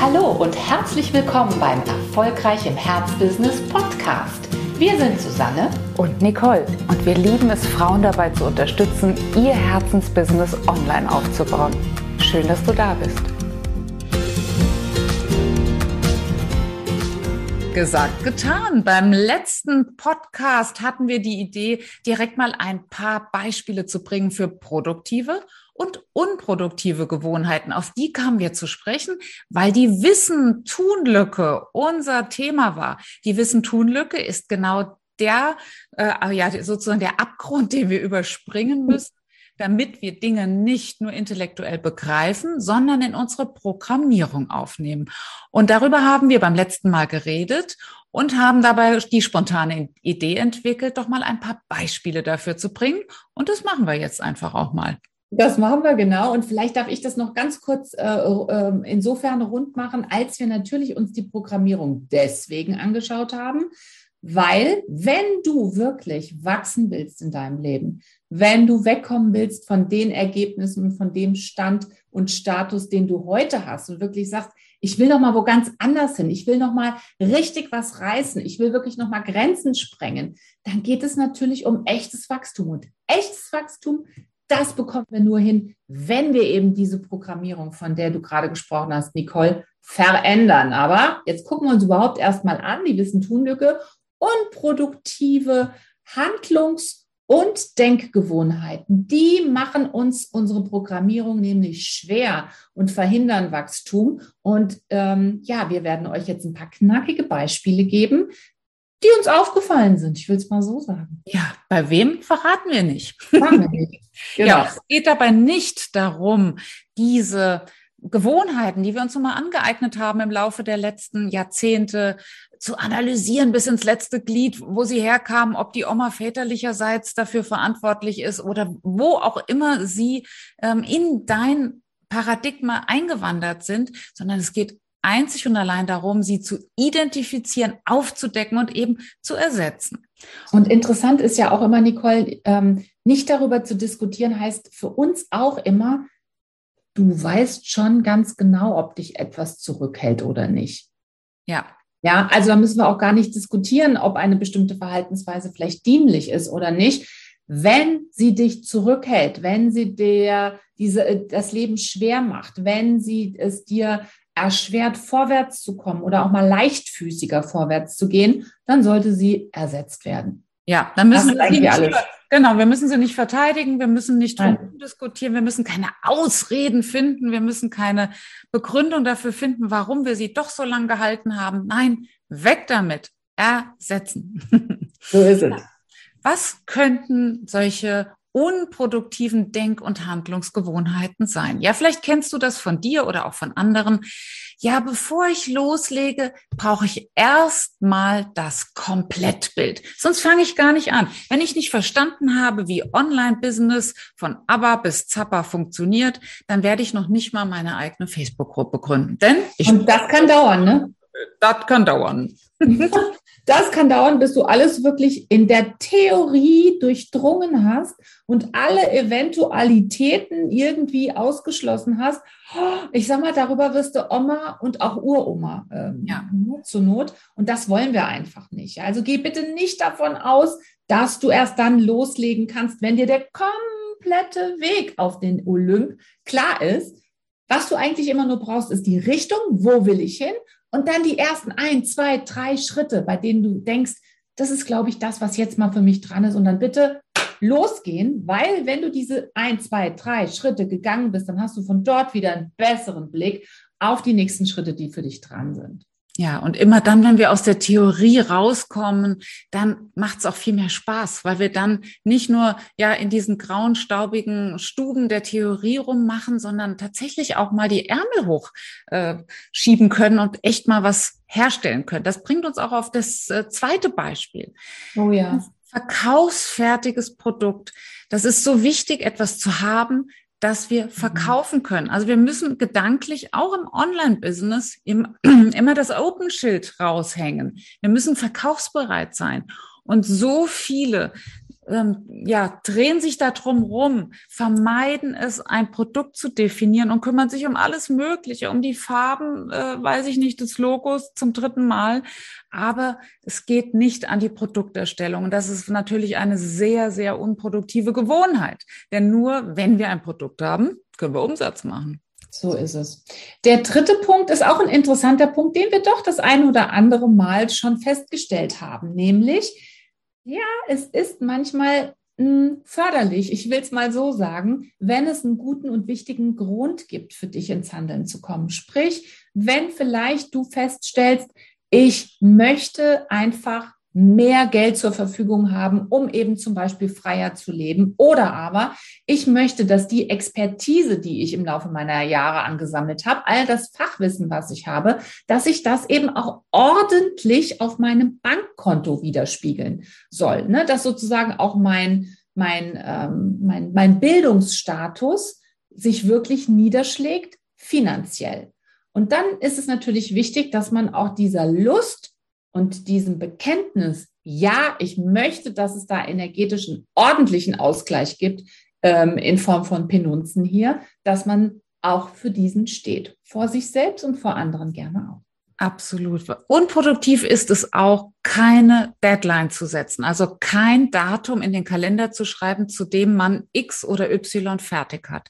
Hallo und herzlich willkommen beim Erfolgreich im Herzbusiness Podcast. Wir sind Susanne und Nicole und wir lieben es, Frauen dabei zu unterstützen, ihr Herzensbusiness online aufzubauen. Schön, dass du da bist. Gesagt, getan. Beim letzten Podcast hatten wir die Idee, direkt mal ein paar Beispiele zu bringen für produktive und unproduktive Gewohnheiten. Auf die kamen wir zu sprechen, weil die Wissen-Tun-Lücke unser Thema war. Die Wissen-Tun-Lücke ist genau der, äh, ja, sozusagen der Abgrund, den wir überspringen müssen, damit wir Dinge nicht nur intellektuell begreifen, sondern in unsere Programmierung aufnehmen. Und darüber haben wir beim letzten Mal geredet und haben dabei die spontane Idee entwickelt, doch mal ein paar Beispiele dafür zu bringen. Und das machen wir jetzt einfach auch mal. Das machen wir genau. Und vielleicht darf ich das noch ganz kurz äh, äh, insofern rund machen, als wir natürlich uns die Programmierung deswegen angeschaut haben, weil wenn du wirklich wachsen willst in deinem Leben, wenn du wegkommen willst von den Ergebnissen von dem Stand und Status, den du heute hast und wirklich sagst, ich will noch mal wo ganz anders hin, ich will noch mal richtig was reißen, ich will wirklich noch mal Grenzen sprengen, dann geht es natürlich um echtes Wachstum und echtes Wachstum das bekommen wir nur hin, wenn wir eben diese Programmierung, von der du gerade gesprochen hast, Nicole, verändern. Aber jetzt gucken wir uns überhaupt erstmal an, die Wissen-Tun-Lücke und produktive Handlungs- und Denkgewohnheiten. Die machen uns unsere Programmierung nämlich schwer und verhindern Wachstum. Und ähm, ja, wir werden euch jetzt ein paar knackige Beispiele geben, die uns aufgefallen sind. Ich will es mal so sagen. Ja, bei wem verraten wir nicht. Wir nicht. Genau. Ja, es geht dabei nicht darum, diese Gewohnheiten, die wir uns nun mal angeeignet haben im Laufe der letzten Jahrzehnte, zu analysieren bis ins letzte Glied, wo sie herkamen, ob die Oma väterlicherseits dafür verantwortlich ist oder wo auch immer sie ähm, in dein Paradigma eingewandert sind, sondern es geht einzig und allein darum, sie zu identifizieren, aufzudecken und eben zu ersetzen. Und interessant ist ja auch immer, Nicole, ähm, nicht darüber zu diskutieren, heißt für uns auch immer, du weißt schon ganz genau, ob dich etwas zurückhält oder nicht. Ja. Ja, also da müssen wir auch gar nicht diskutieren, ob eine bestimmte Verhaltensweise vielleicht dienlich ist oder nicht. Wenn sie dich zurückhält, wenn sie dir diese, das Leben schwer macht, wenn sie es dir erschwert, vorwärts zu kommen oder auch mal leichtfüßiger vorwärts zu gehen, dann sollte sie ersetzt werden. Ja, dann müssen wir sie nicht, genau, wir müssen sie nicht verteidigen, wir müssen nicht drum diskutieren, wir müssen keine Ausreden finden, wir müssen keine Begründung dafür finden, warum wir sie doch so lange gehalten haben. Nein, weg damit, ersetzen. So ist es. Was könnten solche unproduktiven Denk- und Handlungsgewohnheiten sein. Ja, vielleicht kennst du das von dir oder auch von anderen. Ja, bevor ich loslege, brauche ich erstmal das Komplettbild. Sonst fange ich gar nicht an. Wenn ich nicht verstanden habe, wie Online-Business von ABBA bis Zappa funktioniert, dann werde ich noch nicht mal meine eigene Facebook-Gruppe gründen. Denn ich und das kann dauern, ne? Das kann dauern. Das kann dauern, bis du alles wirklich in der Theorie durchdrungen hast und alle Eventualitäten irgendwie ausgeschlossen hast. Ich sag mal, darüber wirst du Oma und auch Uroma ähm, ja. zur Not. Und das wollen wir einfach nicht. Also geh bitte nicht davon aus, dass du erst dann loslegen kannst, wenn dir der komplette Weg auf den Olymp klar ist. Was du eigentlich immer nur brauchst, ist die Richtung, wo will ich hin und dann die ersten ein, zwei, drei Schritte, bei denen du denkst, das ist, glaube ich, das, was jetzt mal für mich dran ist. Und dann bitte losgehen, weil wenn du diese ein, zwei, drei Schritte gegangen bist, dann hast du von dort wieder einen besseren Blick auf die nächsten Schritte, die für dich dran sind. Ja, und immer dann, wenn wir aus der Theorie rauskommen, dann macht es auch viel mehr Spaß, weil wir dann nicht nur ja in diesen grauen, staubigen Stuben der Theorie rummachen, sondern tatsächlich auch mal die Ärmel hochschieben äh, können und echt mal was herstellen können. Das bringt uns auch auf das äh, zweite Beispiel. Oh ja. Verkaufsfertiges Produkt. Das ist so wichtig, etwas zu haben, dass wir mhm. verkaufen können. Also wir müssen gedanklich auch im Online-Business immer das Open-Schild raushängen. Wir müssen verkaufsbereit sein. Und so viele ähm, ja, drehen sich da drum rum, vermeiden es, ein Produkt zu definieren und kümmern sich um alles Mögliche, um die Farben, äh, weiß ich nicht, des Logos zum dritten Mal. Aber es geht nicht an die Produkterstellung. Und das ist natürlich eine sehr, sehr unproduktive Gewohnheit. Denn nur wenn wir ein Produkt haben, können wir Umsatz machen. So ist es. Der dritte Punkt ist auch ein interessanter Punkt, den wir doch das ein oder andere Mal schon festgestellt haben, nämlich, ja, es ist manchmal hm, förderlich, ich will es mal so sagen, wenn es einen guten und wichtigen Grund gibt, für dich ins Handeln zu kommen. Sprich, wenn vielleicht du feststellst, ich möchte einfach mehr Geld zur Verfügung haben, um eben zum Beispiel freier zu leben. Oder aber ich möchte, dass die Expertise, die ich im Laufe meiner Jahre angesammelt habe, all das Fachwissen, was ich habe, dass ich das eben auch ordentlich auf meinem Bankkonto widerspiegeln soll. Ne? Dass sozusagen auch mein, mein, ähm, mein, mein Bildungsstatus sich wirklich niederschlägt finanziell. Und dann ist es natürlich wichtig, dass man auch dieser Lust und diesem Bekenntnis, ja, ich möchte, dass es da energetischen, ordentlichen Ausgleich gibt ähm, in Form von Penunzen hier, dass man auch für diesen steht, vor sich selbst und vor anderen gerne auch. Absolut. Unproduktiv ist es auch, keine Deadline zu setzen, also kein Datum in den Kalender zu schreiben, zu dem man X oder Y fertig hat.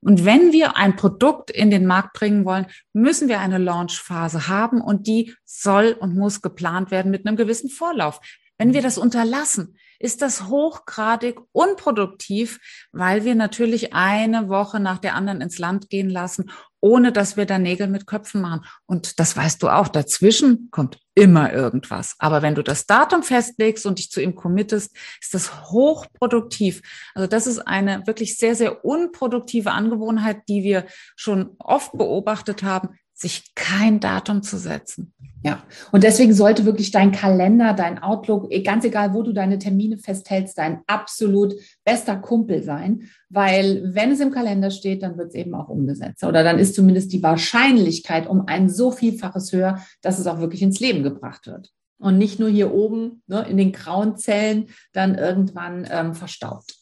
Und wenn wir ein Produkt in den Markt bringen wollen, müssen wir eine Launchphase haben und die soll und muss geplant werden mit einem gewissen Vorlauf. Wenn wir das unterlassen, ist das hochgradig unproduktiv, weil wir natürlich eine Woche nach der anderen ins Land gehen lassen, ohne dass wir da Nägel mit Köpfen machen. Und das weißt du auch, dazwischen kommt immer irgendwas. Aber wenn du das Datum festlegst und dich zu ihm committest, ist das hochproduktiv. Also das ist eine wirklich sehr, sehr unproduktive Angewohnheit, die wir schon oft beobachtet haben, sich kein Datum zu setzen. Ja, und deswegen sollte wirklich dein Kalender, dein Outlook, eh, ganz egal, wo du deine Termine festhältst, dein absolut bester Kumpel sein, weil wenn es im Kalender steht, dann wird es eben auch umgesetzt. Oder dann ist zumindest die Wahrscheinlichkeit um ein so Vielfaches höher, dass es auch wirklich ins Leben gebracht wird. Und nicht nur hier oben ne, in den grauen Zellen dann irgendwann ähm, verstaubt.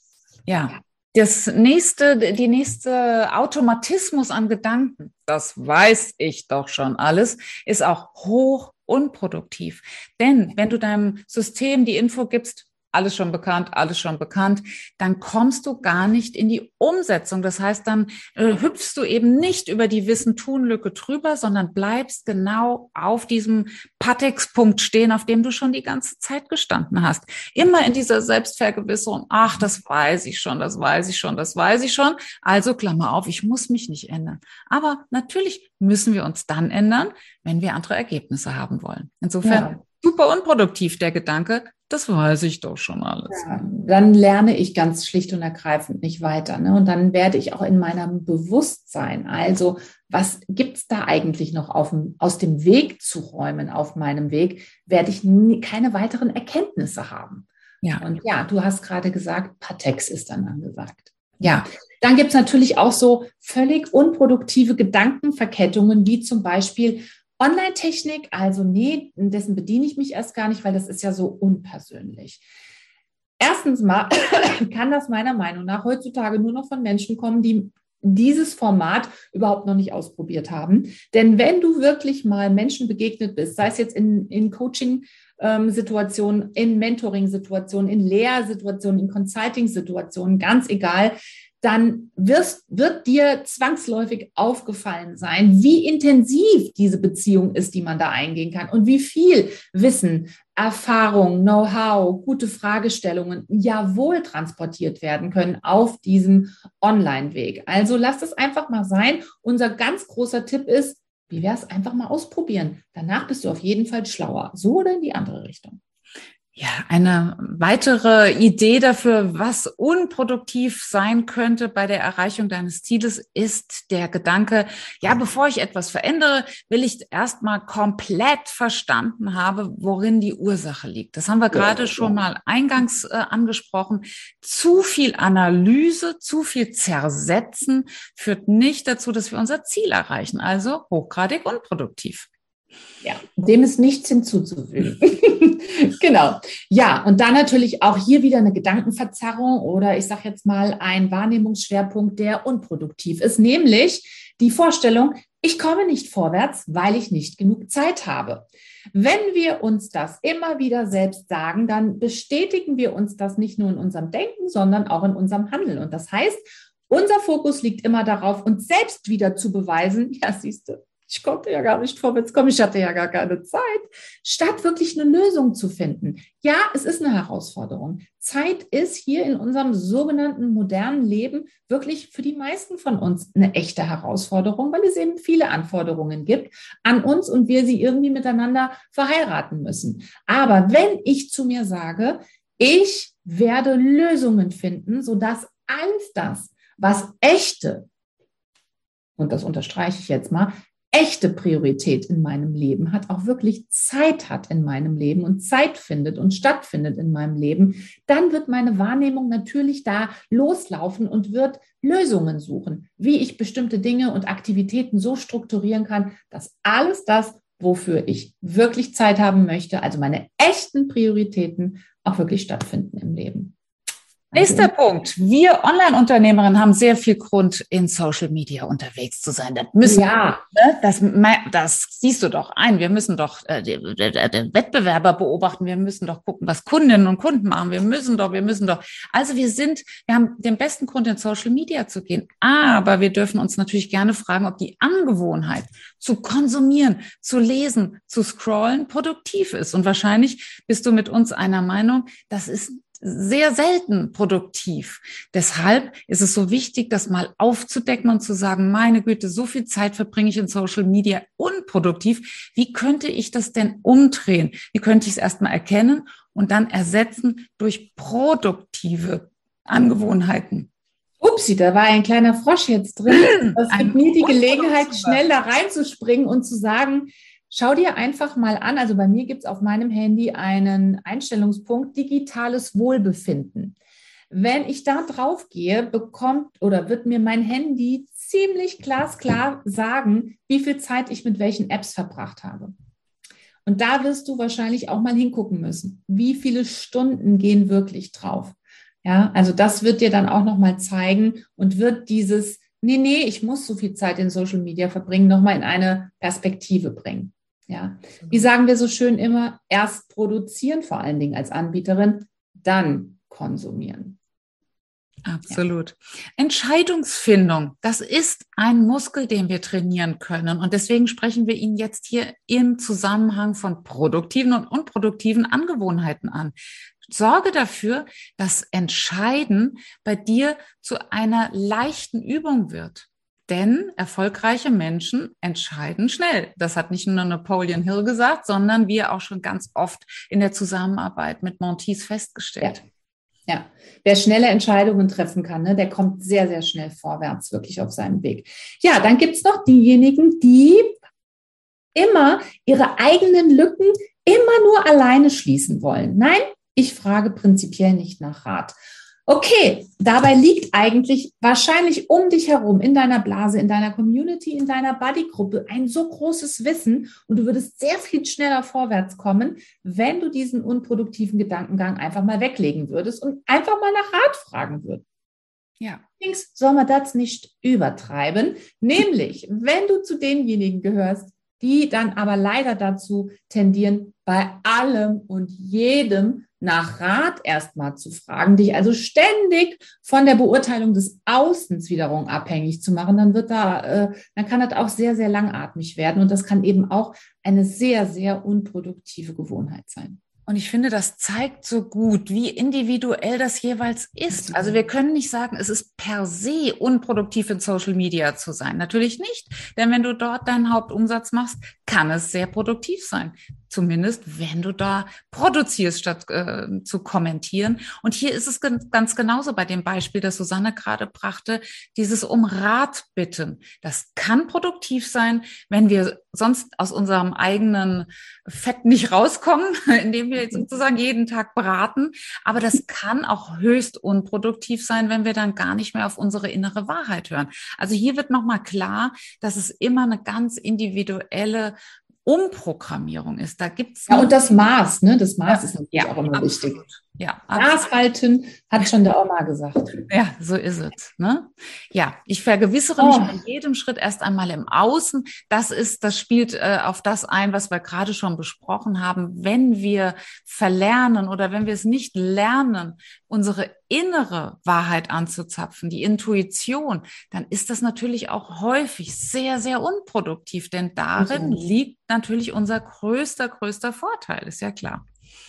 Ja, das nächste, die nächste Automatismus an Gedanken, das weiß ich doch schon alles, ist auch hoch unproduktiv. Denn wenn du deinem System die Info gibst, alles schon bekannt, alles schon bekannt, dann kommst du gar nicht in die Umsetzung. Das heißt, dann äh, hüpfst du eben nicht über die Wissen-Tun-Lücke drüber, sondern bleibst genau auf diesem Patex-Punkt stehen, auf dem du schon die ganze Zeit gestanden hast. Immer in dieser Selbstvergewisserung, ach, das weiß ich schon, das weiß ich schon, das weiß ich schon. Also Klammer auf, ich muss mich nicht ändern. Aber natürlich müssen wir uns dann ändern, wenn wir andere Ergebnisse haben wollen. Insofern ja. super unproduktiv der Gedanke, das weiß ich doch schon alles. Ja, dann lerne ich ganz schlicht und ergreifend nicht weiter. Ne? Und dann werde ich auch in meinem Bewusstsein, also was gibt es da eigentlich noch auf, aus dem Weg zu räumen auf meinem Weg, werde ich nie, keine weiteren Erkenntnisse haben. Ja. Und ja, du hast gerade gesagt, Patex ist dann angesagt. Ja, dann gibt es natürlich auch so völlig unproduktive Gedankenverkettungen, wie zum Beispiel, Online-Technik, also nee, dessen bediene ich mich erst gar nicht, weil das ist ja so unpersönlich. Erstens mal kann das meiner Meinung nach heutzutage nur noch von Menschen kommen, die dieses Format überhaupt noch nicht ausprobiert haben. Denn wenn du wirklich mal Menschen begegnet bist, sei es jetzt in, in Coaching-Situationen, in Mentoring-Situationen, in Lehrsituationen, in Consulting-Situationen, ganz egal, dann wirst, wird dir zwangsläufig aufgefallen sein, wie intensiv diese Beziehung ist, die man da eingehen kann und wie viel Wissen, Erfahrung, Know-how, gute Fragestellungen jawohl transportiert werden können auf diesem Online-Weg. Also lasst es einfach mal sein. Unser ganz großer Tipp ist, wie wäre es einfach mal ausprobieren? Danach bist du auf jeden Fall schlauer. So oder in die andere Richtung. Ja, eine weitere Idee dafür, was unproduktiv sein könnte bei der Erreichung deines Zieles, ist der Gedanke, ja, bevor ich etwas verändere, will ich erstmal komplett verstanden habe, worin die Ursache liegt. Das haben wir gerade schon mal eingangs äh, angesprochen. Zu viel Analyse, zu viel Zersetzen führt nicht dazu, dass wir unser Ziel erreichen. Also hochgradig unproduktiv. Ja, dem ist nichts hinzuzufügen. genau. Ja, und dann natürlich auch hier wieder eine Gedankenverzerrung oder ich sage jetzt mal ein Wahrnehmungsschwerpunkt, der unproduktiv ist, nämlich die Vorstellung, ich komme nicht vorwärts, weil ich nicht genug Zeit habe. Wenn wir uns das immer wieder selbst sagen, dann bestätigen wir uns das nicht nur in unserem Denken, sondern auch in unserem Handeln. Und das heißt, unser Fokus liegt immer darauf, uns selbst wieder zu beweisen, ja, siehst du, ich konnte ja gar nicht vorwärts kommen, ich hatte ja gar keine Zeit, statt wirklich eine Lösung zu finden. Ja, es ist eine Herausforderung. Zeit ist hier in unserem sogenannten modernen Leben wirklich für die meisten von uns eine echte Herausforderung, weil es eben viele Anforderungen gibt an uns und wir sie irgendwie miteinander verheiraten müssen. Aber wenn ich zu mir sage, ich werde Lösungen finden, sodass alles das, was echte, und das unterstreiche ich jetzt mal, echte Priorität in meinem Leben hat, auch wirklich Zeit hat in meinem Leben und Zeit findet und stattfindet in meinem Leben, dann wird meine Wahrnehmung natürlich da loslaufen und wird Lösungen suchen, wie ich bestimmte Dinge und Aktivitäten so strukturieren kann, dass alles das, wofür ich wirklich Zeit haben möchte, also meine echten Prioritäten, auch wirklich stattfinden im Leben. Nächster Punkt. Wir Online-Unternehmerinnen haben sehr viel Grund, in Social Media unterwegs zu sein. Das müssen ja. wir, ne? das, das siehst du doch ein. Wir müssen doch äh, den, den Wettbewerber beobachten. Wir müssen doch gucken, was Kundinnen und Kunden machen. Wir müssen doch, wir müssen doch. Also wir sind, wir haben den besten Grund, in Social Media zu gehen. Aber wir dürfen uns natürlich gerne fragen, ob die Angewohnheit zu konsumieren, zu lesen, zu scrollen produktiv ist. Und wahrscheinlich bist du mit uns einer Meinung, das ist sehr selten produktiv. Deshalb ist es so wichtig, das mal aufzudecken und zu sagen, meine Güte, so viel Zeit verbringe ich in Social Media unproduktiv. Wie könnte ich das denn umdrehen? Wie könnte ich es erstmal erkennen und dann ersetzen durch produktive Angewohnheiten? Upsi, da war ein kleiner Frosch jetzt drin. Das gibt mir die Gelegenheit, schnell da reinzuspringen und zu sagen, Schau dir einfach mal an, also bei mir gibt es auf meinem Handy einen Einstellungspunkt digitales Wohlbefinden. Wenn ich da drauf gehe, bekommt oder wird mir mein Handy ziemlich glasklar sagen, wie viel Zeit ich mit welchen Apps verbracht habe. Und da wirst du wahrscheinlich auch mal hingucken müssen. Wie viele Stunden gehen wirklich drauf? Ja, also das wird dir dann auch noch mal zeigen und wird dieses nee, nee, ich muss so viel Zeit in Social Media verbringen, noch mal in eine Perspektive bringen. Ja, wie sagen wir so schön immer, erst produzieren vor allen Dingen als Anbieterin, dann konsumieren. Absolut. Ja. Entscheidungsfindung, das ist ein Muskel, den wir trainieren können. Und deswegen sprechen wir ihn jetzt hier im Zusammenhang von produktiven und unproduktiven Angewohnheiten an. Sorge dafür, dass Entscheiden bei dir zu einer leichten Übung wird. Denn erfolgreiche Menschen entscheiden schnell. Das hat nicht nur Napoleon Hill gesagt, sondern wir auch schon ganz oft in der Zusammenarbeit mit Montis festgestellt. Ja. ja. wer schnelle Entscheidungen treffen kann, ne, der kommt sehr, sehr schnell vorwärts, wirklich auf seinem Weg. Ja, dann gibt es noch diejenigen, die immer ihre eigenen Lücken immer nur alleine schließen wollen. Nein, ich frage prinzipiell nicht nach Rat. Okay, dabei liegt eigentlich wahrscheinlich um dich herum, in deiner Blase, in deiner Community, in deiner Buddy-Gruppe ein so großes Wissen und du würdest sehr viel schneller vorwärts kommen, wenn du diesen unproduktiven Gedankengang einfach mal weglegen würdest und einfach mal nach Rat fragen würdest. Ja. Allerdings soll man das nicht übertreiben, nämlich wenn du zu denjenigen gehörst, die dann aber leider dazu tendieren, bei allem und jedem nach Rat erstmal zu fragen, dich also ständig von der Beurteilung des Außens wiederum abhängig zu machen, dann wird da, äh, dann kann das auch sehr, sehr langatmig werden und das kann eben auch eine sehr, sehr unproduktive Gewohnheit sein. Und ich finde, das zeigt so gut, wie individuell das jeweils ist. Also wir können nicht sagen, es ist per se unproduktiv in Social Media zu sein. Natürlich nicht. Denn wenn du dort deinen Hauptumsatz machst, kann es sehr produktiv sein. Zumindest, wenn du da produzierst, statt äh, zu kommentieren. Und hier ist es ganz genauso bei dem Beispiel, das Susanne gerade brachte, dieses um Rat bitten. Das kann produktiv sein, wenn wir sonst aus unserem eigenen Fett nicht rauskommen, indem wir sozusagen jeden Tag braten. Aber das kann auch höchst unproduktiv sein, wenn wir dann gar nicht mehr auf unsere innere Wahrheit hören. Also hier wird nochmal klar, dass es immer eine ganz individuelle Umprogrammierung ist. Da gibt's ja und das Maß, ne? Das Maß ja, ist natürlich ja, auch immer absolut. wichtig. Ja, Maß halten, hat schon der Oma gesagt. Ja, so ist es. Ne? Ja, ich vergewissere oh. mich bei jedem Schritt erst einmal im Außen. Das ist, das spielt äh, auf das ein, was wir gerade schon besprochen haben. Wenn wir verlernen oder wenn wir es nicht lernen, unsere innere Wahrheit anzuzapfen, die Intuition, dann ist das natürlich auch häufig sehr, sehr unproduktiv, denn darin mhm. liegt natürlich unser größter, größter Vorteil, ist ja klar.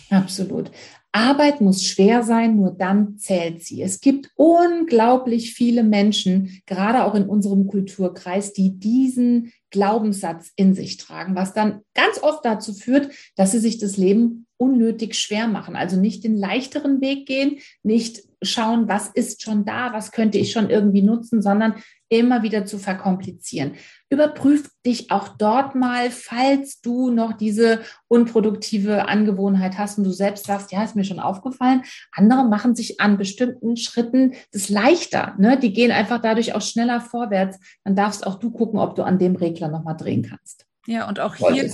Absolut. Arbeit muss schwer sein, nur dann zählt sie. Es gibt unglaublich viele Menschen, gerade auch in unserem Kulturkreis, die diesen Glaubenssatz in sich tragen, was dann ganz oft dazu führt, dass sie sich das Leben unnötig schwer machen. Also nicht den leichteren Weg gehen, nicht schauen, was ist schon da, was könnte ich schon irgendwie nutzen, sondern immer wieder zu verkomplizieren. Überprüf dich auch dort mal, falls du noch diese unproduktive Angewohnheit hast und du selbst sagst, ja, ist mir schon aufgefallen. Andere machen sich an bestimmten Schritten das leichter. Ne? Die gehen einfach dadurch auch schneller vorwärts. Dann darfst auch du gucken, ob du an dem Regler nochmal drehen kannst. Ja, und auch hier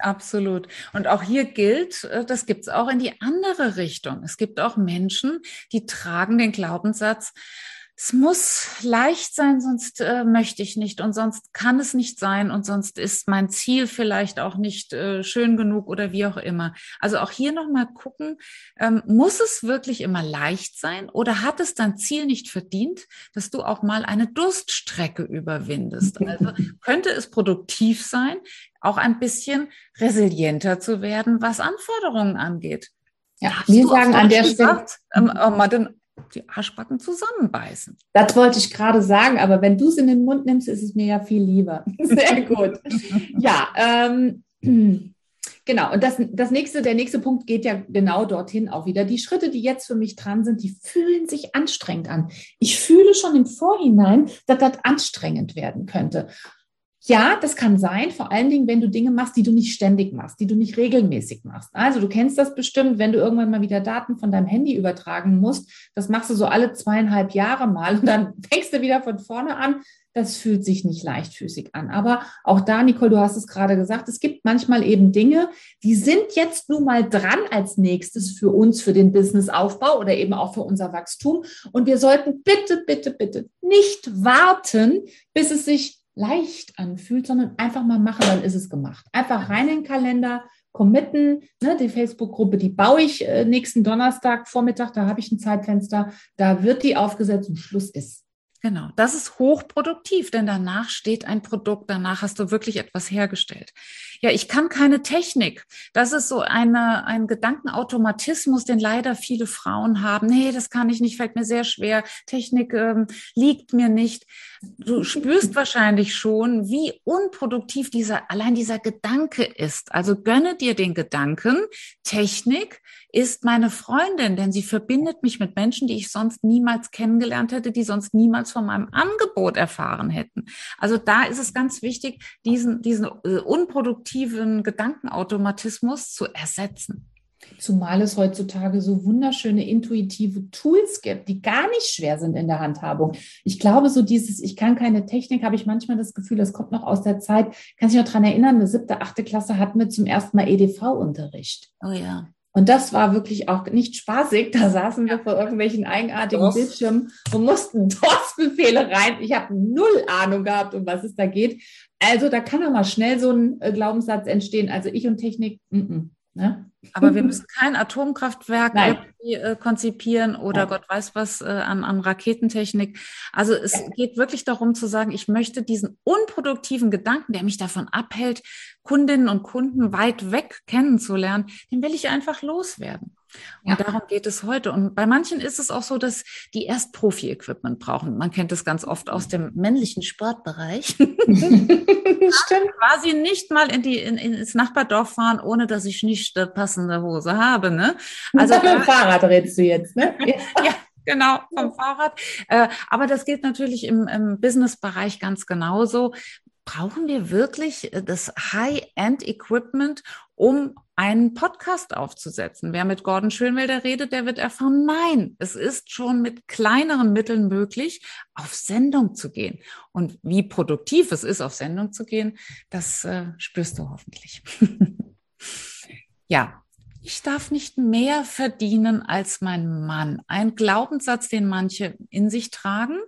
Absolut. Und auch hier gilt, äh, das gibt es auch in die andere Richtung. Es gibt auch Menschen, die tragen den Glaubenssatz, es muss leicht sein, sonst äh, möchte ich nicht und sonst kann es nicht sein und sonst ist mein Ziel vielleicht auch nicht äh, schön genug oder wie auch immer. Also auch hier nochmal gucken, ähm, muss es wirklich immer leicht sein oder hat es dein Ziel nicht verdient, dass du auch mal eine Durststrecke überwindest? Also könnte es produktiv sein, auch ein bisschen resilienter zu werden, was Anforderungen angeht. Ja, wir sagen an der Stelle, ähm, den die Arschbacken zusammenbeißen. Das wollte ich gerade sagen, aber wenn du es in den Mund nimmst, ist es mir ja viel lieber. Sehr gut. ja, ähm, genau. Und das, das nächste, der nächste Punkt geht ja genau dorthin auch wieder. Die Schritte, die jetzt für mich dran sind, die fühlen sich anstrengend an. Ich fühle schon im Vorhinein, dass das anstrengend werden könnte. Ja, das kann sein, vor allen Dingen, wenn du Dinge machst, die du nicht ständig machst, die du nicht regelmäßig machst. Also du kennst das bestimmt, wenn du irgendwann mal wieder Daten von deinem Handy übertragen musst, das machst du so alle zweieinhalb Jahre mal und dann fängst du wieder von vorne an. Das fühlt sich nicht leichtfüßig an. Aber auch da, Nicole, du hast es gerade gesagt, es gibt manchmal eben Dinge, die sind jetzt nun mal dran als nächstes für uns, für den Businessaufbau oder eben auch für unser Wachstum. Und wir sollten bitte, bitte, bitte nicht warten, bis es sich leicht anfühlt, sondern einfach mal machen, dann ist es gemacht. Einfach rein in den Kalender, committen. Ne, die Facebook-Gruppe, die baue ich äh, nächsten Donnerstag Vormittag, da habe ich ein Zeitfenster, da wird die aufgesetzt und Schluss ist. Genau, das ist hochproduktiv, denn danach steht ein Produkt, danach hast du wirklich etwas hergestellt. Ja, ich kann keine Technik. Das ist so eine, ein Gedankenautomatismus, den leider viele Frauen haben. Nee, das kann ich nicht, fällt mir sehr schwer. Technik ähm, liegt mir nicht. Du spürst wahrscheinlich schon, wie unproduktiv dieser, allein dieser Gedanke ist. Also gönne dir den Gedanken, Technik ist meine Freundin, denn sie verbindet mich mit Menschen, die ich sonst niemals kennengelernt hätte, die sonst niemals von meinem Angebot erfahren hätten. Also da ist es ganz wichtig, diesen, diesen äh, unproduktiven Gedankenautomatismus zu ersetzen. Zumal es heutzutage so wunderschöne intuitive Tools gibt, die gar nicht schwer sind in der Handhabung. Ich glaube, so dieses, ich kann keine Technik, habe ich manchmal das Gefühl, das kommt noch aus der Zeit. Kann sich noch daran erinnern, eine siebte, achte Klasse hatten wir zum ersten Mal EDV-Unterricht. Oh ja. Und das war wirklich auch nicht spaßig. Da saßen wir vor irgendwelchen eigenartigen DOS. Bildschirmen und mussten DOS-Befehle rein. Ich habe null Ahnung gehabt, um was es da geht. Also da kann auch mal schnell so ein äh, Glaubenssatz entstehen. Also ich und Technik, mm -mm, ne? Aber wir müssen kein Atomkraftwerk irgendwie, äh, konzipieren oder Nein. Gott weiß was äh, an, an Raketentechnik. Also es ja. geht wirklich darum zu sagen, ich möchte diesen unproduktiven Gedanken, der mich davon abhält, Kundinnen und Kunden weit weg kennenzulernen, den will ich einfach loswerden. Und ja. darum geht es heute. Und bei manchen ist es auch so, dass die erst Profi-Equipment brauchen. Man kennt das ganz oft aus dem männlichen Sportbereich. Stimmt. Quasi nicht mal in die, in, ins Nachbardorf fahren, ohne dass ich nicht äh, passende Hose habe. Ne? Also mit dem Fahrrad redest du jetzt, ne? ja. Genau, vom Fahrrad. Äh, aber das gilt natürlich im, im Business-Bereich ganz genauso brauchen wir wirklich äh, das High-End-Equipment, um einen Podcast aufzusetzen? Wer mit Gordon Schönwelder redet, der wird erfahren, nein, es ist schon mit kleineren Mitteln möglich, auf Sendung zu gehen. Und wie produktiv es ist, auf Sendung zu gehen, das äh, spürst du hoffentlich. ja, ich darf nicht mehr verdienen als mein Mann. Ein Glaubenssatz, den manche in sich tragen.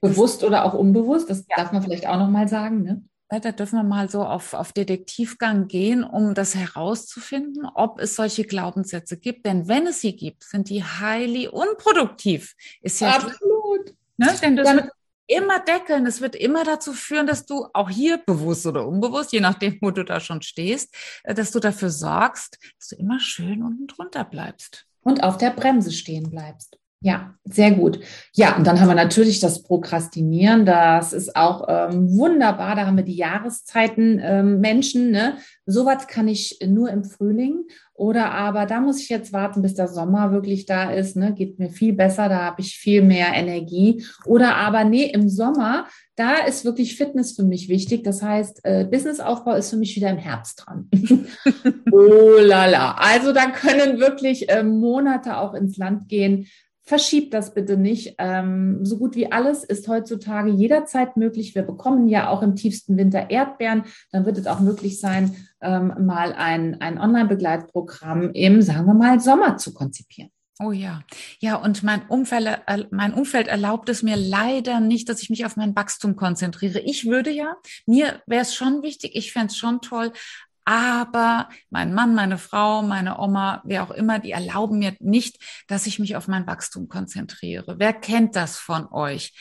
Bewusst oder auch unbewusst, das ja. darf man vielleicht auch nochmal sagen. Ne? Da dürfen wir mal so auf, auf Detektivgang gehen, um das herauszufinden, ob es solche Glaubenssätze gibt. Denn wenn es sie gibt, sind die highly unproduktiv. Ist ja absolut. Ne? Denn das ja. Immer deckeln. Es wird immer dazu führen, dass du auch hier bewusst oder unbewusst, je nachdem, wo du da schon stehst, äh, dass du dafür sorgst, dass du immer schön unten drunter bleibst. Und auf der Bremse stehen bleibst. Ja, sehr gut. Ja, und dann haben wir natürlich das Prokrastinieren. Das ist auch ähm, wunderbar. Da haben wir die Jahreszeiten ähm, Menschen. Ne? Sowas kann ich nur im Frühling. Oder aber da muss ich jetzt warten, bis der Sommer wirklich da ist. Ne? Geht mir viel besser. Da habe ich viel mehr Energie. Oder aber nee, im Sommer, da ist wirklich Fitness für mich wichtig. Das heißt, äh, Businessaufbau ist für mich wieder im Herbst dran. oh lala. Also da können wirklich äh, Monate auch ins Land gehen Verschiebt das bitte nicht. Ähm, so gut wie alles ist heutzutage jederzeit möglich. Wir bekommen ja auch im tiefsten Winter Erdbeeren. Dann wird es auch möglich sein, ähm, mal ein, ein Online-Begleitprogramm im, sagen wir mal, Sommer zu konzipieren. Oh ja, ja, und mein Umfeld, äh, mein Umfeld erlaubt es mir leider nicht, dass ich mich auf mein Wachstum konzentriere. Ich würde ja, mir wäre es schon wichtig, ich fände es schon toll, aber mein Mann, meine Frau, meine Oma, wer auch immer, die erlauben mir nicht, dass ich mich auf mein Wachstum konzentriere. Wer kennt das von euch?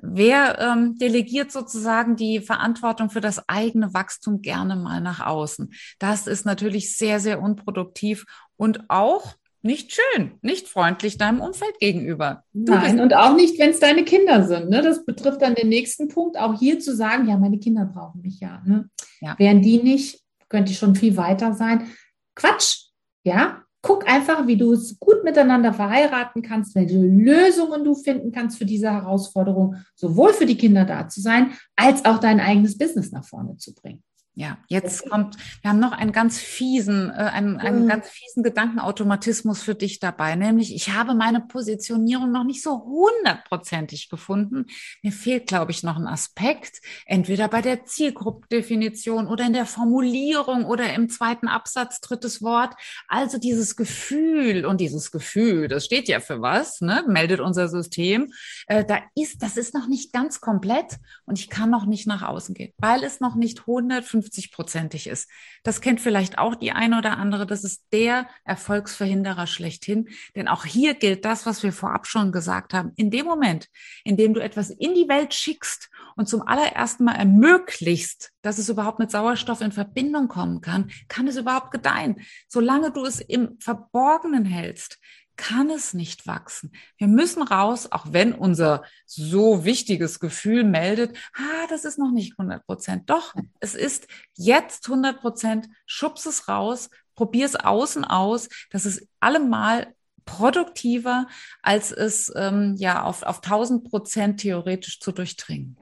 Wer ähm, delegiert sozusagen die Verantwortung für das eigene Wachstum gerne mal nach außen? Das ist natürlich sehr, sehr unproduktiv und auch nicht schön, nicht freundlich deinem Umfeld gegenüber. Du Nein, und auch nicht, wenn es deine Kinder sind. Ne? Das betrifft dann den nächsten Punkt, auch hier zu sagen, ja, meine Kinder brauchen mich ja. Ne? ja. Wären die nicht, könnte ich schon viel weiter sein. Quatsch, ja. Guck einfach, wie du es gut miteinander verheiraten kannst, welche Lösungen du finden kannst für diese Herausforderung, sowohl für die Kinder da zu sein, als auch dein eigenes Business nach vorne zu bringen. Ja, jetzt kommt, wir haben noch einen ganz fiesen, äh, einen, einen mhm. ganz fiesen Gedankenautomatismus für dich dabei, nämlich ich habe meine Positionierung noch nicht so hundertprozentig gefunden. Mir fehlt, glaube ich, noch ein Aspekt, entweder bei der Zielgruppendefinition oder in der Formulierung oder im zweiten Absatz, drittes Wort. Also dieses Gefühl und dieses Gefühl, das steht ja für was, ne? meldet unser System. Äh, da ist, das ist noch nicht ganz komplett und ich kann noch nicht nach außen gehen, weil es noch nicht 150 50-prozentig ist. Das kennt vielleicht auch die eine oder andere. Das ist der Erfolgsverhinderer schlechthin. Denn auch hier gilt das, was wir vorab schon gesagt haben. In dem Moment, in dem du etwas in die Welt schickst und zum allerersten Mal ermöglichst, dass es überhaupt mit Sauerstoff in Verbindung kommen kann, kann es überhaupt gedeihen. Solange du es im Verborgenen hältst, kann es nicht wachsen. Wir müssen raus, auch wenn unser so wichtiges Gefühl meldet, ah, das ist noch nicht 100 Prozent. Doch, es ist jetzt 100 Prozent. Schubs es raus, probier es außen aus. Das ist allemal produktiver, als es ähm, ja auf, auf 1000 Prozent theoretisch zu durchdringen.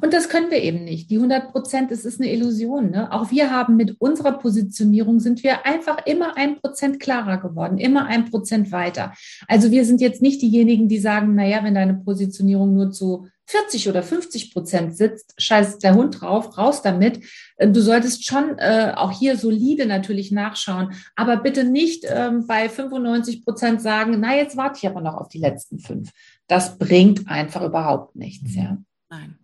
Und das können wir eben nicht. Die 100 Prozent, es ist eine Illusion. Ne? Auch wir haben mit unserer Positionierung sind wir einfach immer ein Prozent klarer geworden, immer ein Prozent weiter. Also wir sind jetzt nicht diejenigen, die sagen, naja, wenn deine Positionierung nur zu 40 oder 50 Prozent sitzt, scheißt der Hund drauf, raus damit. Äh, du solltest schon äh, auch hier solide natürlich nachschauen, aber bitte nicht ähm, bei 95 Prozent sagen, na, jetzt warte ich aber noch auf die letzten fünf. Das bringt einfach überhaupt nichts, ja. Nein.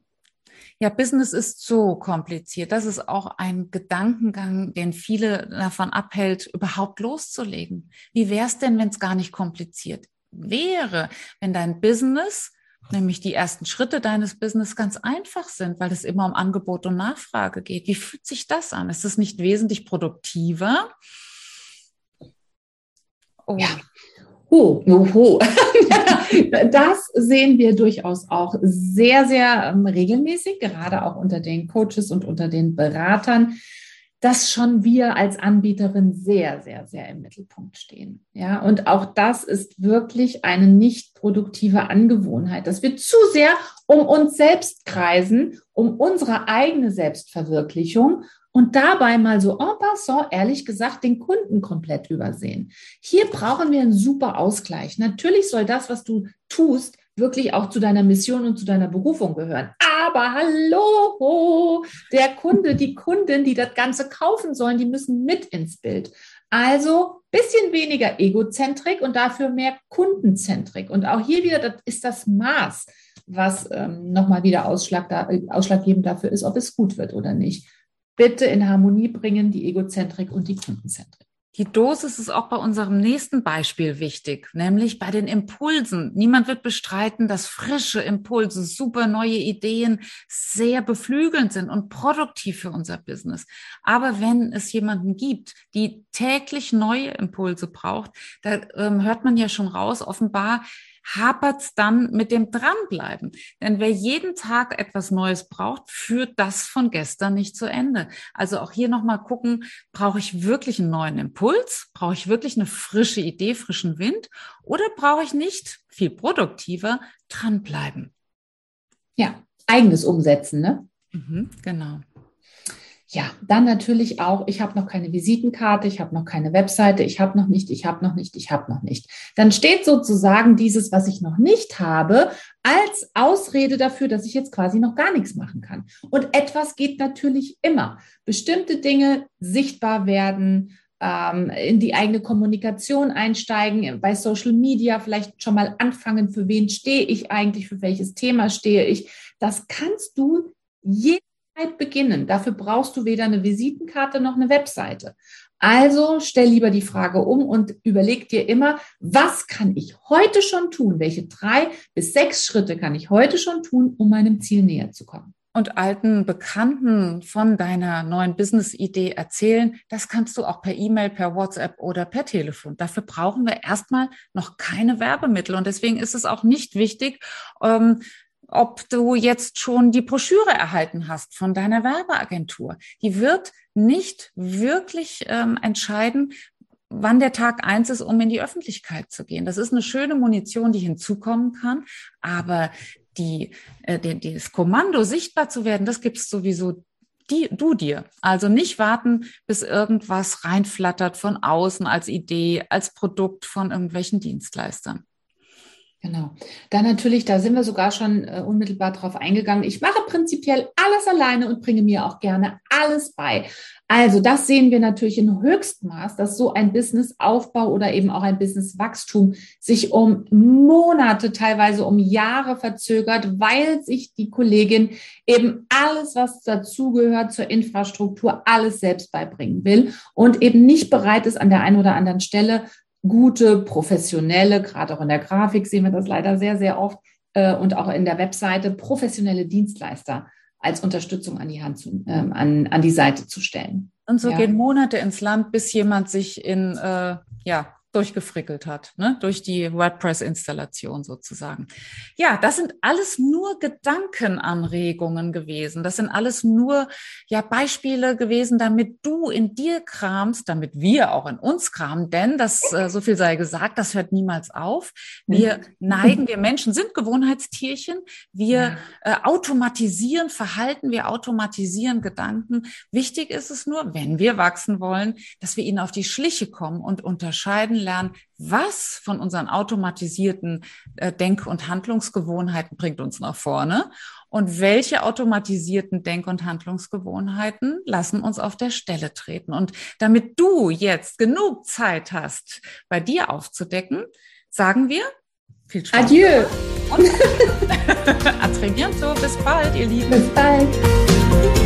Ja, Business ist so kompliziert. Das ist auch ein Gedankengang, den viele davon abhält, überhaupt loszulegen. Wie wäre es denn, wenn es gar nicht kompliziert wäre, wenn dein Business, nämlich die ersten Schritte deines Business ganz einfach sind, weil es immer um Angebot und Nachfrage geht? Wie fühlt sich das an? Ist es nicht wesentlich produktiver? Oh. Ja. Ho, ho. das sehen wir durchaus auch sehr, sehr ähm, regelmäßig, gerade auch unter den Coaches und unter den Beratern, dass schon wir als Anbieterin sehr, sehr, sehr im Mittelpunkt stehen. Ja, und auch das ist wirklich eine nicht produktive Angewohnheit, dass wir zu sehr um uns selbst kreisen, um unsere eigene Selbstverwirklichung und dabei mal so en passant, ehrlich gesagt, den Kunden komplett übersehen. Hier brauchen wir einen super Ausgleich. Natürlich soll das, was du tust, wirklich auch zu deiner Mission und zu deiner Berufung gehören. Aber hallo, der Kunde, die Kundin, die das Ganze kaufen sollen, die müssen mit ins Bild. Also bisschen weniger Egozentrik und dafür mehr Kundenzentrik. Und auch hier wieder, das ist das Maß, was ähm, nochmal wieder Ausschlag da, ausschlaggebend dafür ist, ob es gut wird oder nicht. Bitte in Harmonie bringen die Egozentrik und die Kundenzentrik. Die Dosis ist auch bei unserem nächsten Beispiel wichtig, nämlich bei den Impulsen. Niemand wird bestreiten, dass frische Impulse, super neue Ideen sehr beflügelnd sind und produktiv für unser Business. Aber wenn es jemanden gibt, die täglich neue Impulse braucht, da ähm, hört man ja schon raus, offenbar hapert's dann mit dem Dranbleiben. Denn wer jeden Tag etwas Neues braucht, führt das von gestern nicht zu Ende. Also auch hier nochmal gucken, brauche ich wirklich einen neuen Impuls? Brauche ich wirklich eine frische Idee, frischen Wind? Oder brauche ich nicht viel produktiver dranbleiben? Ja, eigenes Umsetzen, ne? Mhm, genau. Ja, dann natürlich auch, ich habe noch keine Visitenkarte, ich habe noch keine Webseite, ich habe noch nicht, ich habe noch nicht, ich habe noch nicht. Dann steht sozusagen dieses, was ich noch nicht habe, als Ausrede dafür, dass ich jetzt quasi noch gar nichts machen kann. Und etwas geht natürlich immer. Bestimmte Dinge sichtbar werden, ähm, in die eigene Kommunikation einsteigen, bei Social Media vielleicht schon mal anfangen, für wen stehe ich eigentlich, für welches Thema stehe ich. Das kannst du jeden beginnen. Dafür brauchst du weder eine Visitenkarte noch eine Webseite. Also stell lieber die Frage um und überleg dir immer, was kann ich heute schon tun? Welche drei bis sechs Schritte kann ich heute schon tun, um meinem Ziel näher zu kommen? Und alten Bekannten von deiner neuen Business-Idee erzählen, das kannst du auch per E-Mail, per WhatsApp oder per Telefon. Dafür brauchen wir erstmal noch keine Werbemittel. Und deswegen ist es auch nicht wichtig, ähm, ob du jetzt schon die Broschüre erhalten hast von deiner Werbeagentur. Die wird nicht wirklich ähm, entscheiden, wann der Tag eins ist, um in die Öffentlichkeit zu gehen. Das ist eine schöne Munition, die hinzukommen kann, aber die, äh, die, das Kommando, sichtbar zu werden, das gibst sowieso die, du dir. Also nicht warten, bis irgendwas reinflattert von außen als Idee, als Produkt von irgendwelchen Dienstleistern. Genau. Dann natürlich, da sind wir sogar schon äh, unmittelbar drauf eingegangen. Ich mache prinzipiell alles alleine und bringe mir auch gerne alles bei. Also das sehen wir natürlich in Höchstmaß, dass so ein Businessaufbau oder eben auch ein Businesswachstum sich um Monate, teilweise um Jahre verzögert, weil sich die Kollegin eben alles, was dazugehört zur Infrastruktur, alles selbst beibringen will und eben nicht bereit ist, an der einen oder anderen Stelle gute, professionelle, gerade auch in der Grafik sehen wir das leider sehr, sehr oft äh, und auch in der Webseite, professionelle Dienstleister als Unterstützung an die Hand zu, ähm, an, an die Seite zu stellen. Und so ja. gehen Monate ins Land, bis jemand sich in äh, ja, durchgefrickelt hat, ne? durch die WordPress-Installation sozusagen. Ja, das sind alles nur Gedankenanregungen gewesen. Das sind alles nur ja Beispiele gewesen, damit du in dir kramst, damit wir auch in uns kramen, denn das, äh, so viel sei gesagt, das hört niemals auf. Wir neigen, wir Menschen sind Gewohnheitstierchen. Wir äh, automatisieren Verhalten, wir automatisieren Gedanken. Wichtig ist es nur, wenn wir wachsen wollen, dass wir ihnen auf die Schliche kommen und unterscheiden lernen, was von unseren automatisierten äh, Denk- und Handlungsgewohnheiten bringt uns nach vorne und welche automatisierten Denk- und Handlungsgewohnheiten lassen uns auf der Stelle treten. Und damit du jetzt genug Zeit hast, bei dir aufzudecken, sagen wir viel Spaß. Adieu. Und a. Bis bald, ihr Lieben. Bis bald.